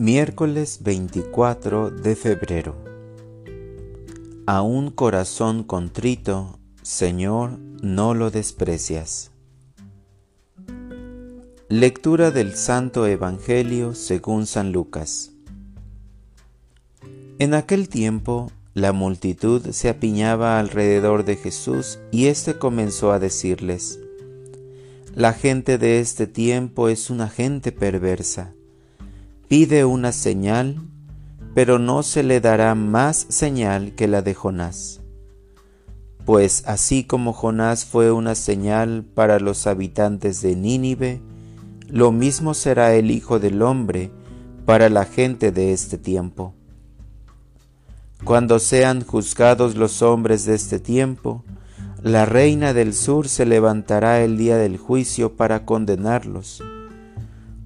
Miércoles 24 de febrero. A un corazón contrito, Señor, no lo desprecias. Lectura del Santo Evangelio según San Lucas. En aquel tiempo, la multitud se apiñaba alrededor de Jesús y éste comenzó a decirles, La gente de este tiempo es una gente perversa pide una señal, pero no se le dará más señal que la de Jonás. Pues así como Jonás fue una señal para los habitantes de Nínive, lo mismo será el Hijo del Hombre para la gente de este tiempo. Cuando sean juzgados los hombres de este tiempo, la reina del sur se levantará el día del juicio para condenarlos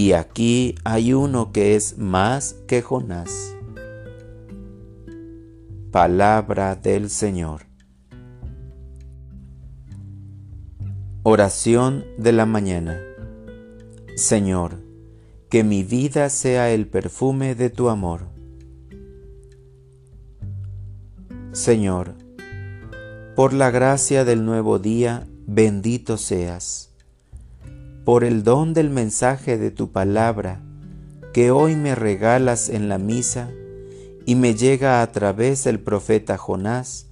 y aquí hay uno que es más que Jonás. Palabra del Señor. Oración de la mañana. Señor, que mi vida sea el perfume de tu amor. Señor, por la gracia del nuevo día, bendito seas por el don del mensaje de tu palabra que hoy me regalas en la misa y me llega a través del profeta Jonás,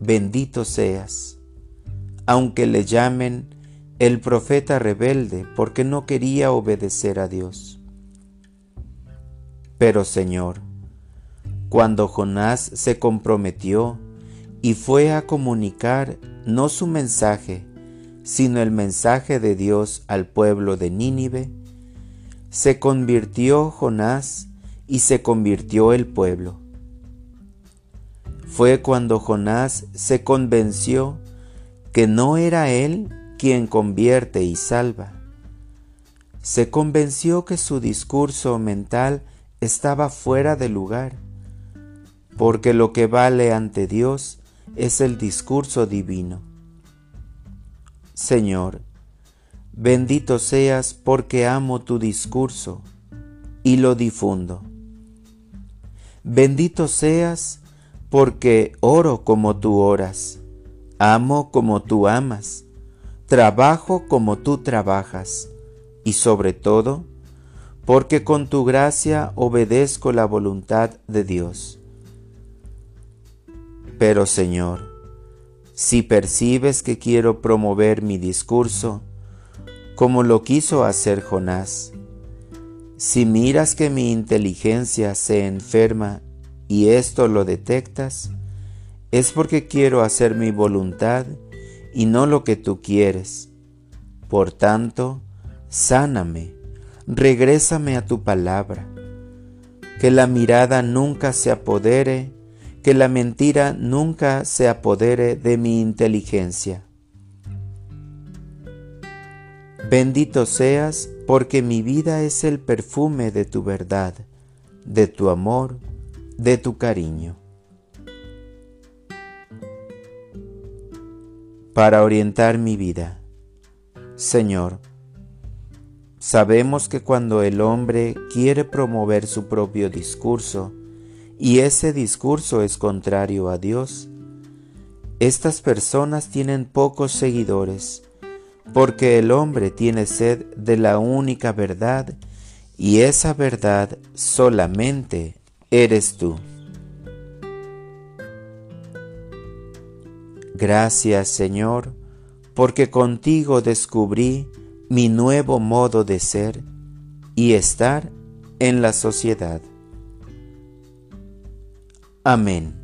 bendito seas, aunque le llamen el profeta rebelde porque no quería obedecer a Dios. Pero Señor, cuando Jonás se comprometió y fue a comunicar no su mensaje, sino el mensaje de Dios al pueblo de Nínive, se convirtió Jonás y se convirtió el pueblo. Fue cuando Jonás se convenció que no era él quien convierte y salva. Se convenció que su discurso mental estaba fuera de lugar, porque lo que vale ante Dios es el discurso divino. Señor, bendito seas porque amo tu discurso y lo difundo. Bendito seas porque oro como tú oras, amo como tú amas, trabajo como tú trabajas y sobre todo, porque con tu gracia obedezco la voluntad de Dios. Pero Señor, si percibes que quiero promover mi discurso, como lo quiso hacer Jonás, si miras que mi inteligencia se enferma y esto lo detectas, es porque quiero hacer mi voluntad y no lo que tú quieres. Por tanto, sáname, regrésame a tu palabra, que la mirada nunca se apodere que la mentira nunca se apodere de mi inteligencia. Bendito seas porque mi vida es el perfume de tu verdad, de tu amor, de tu cariño. Para orientar mi vida, Señor, sabemos que cuando el hombre quiere promover su propio discurso, y ese discurso es contrario a Dios, estas personas tienen pocos seguidores, porque el hombre tiene sed de la única verdad, y esa verdad solamente eres tú. Gracias Señor, porque contigo descubrí mi nuevo modo de ser y estar en la sociedad. Amén.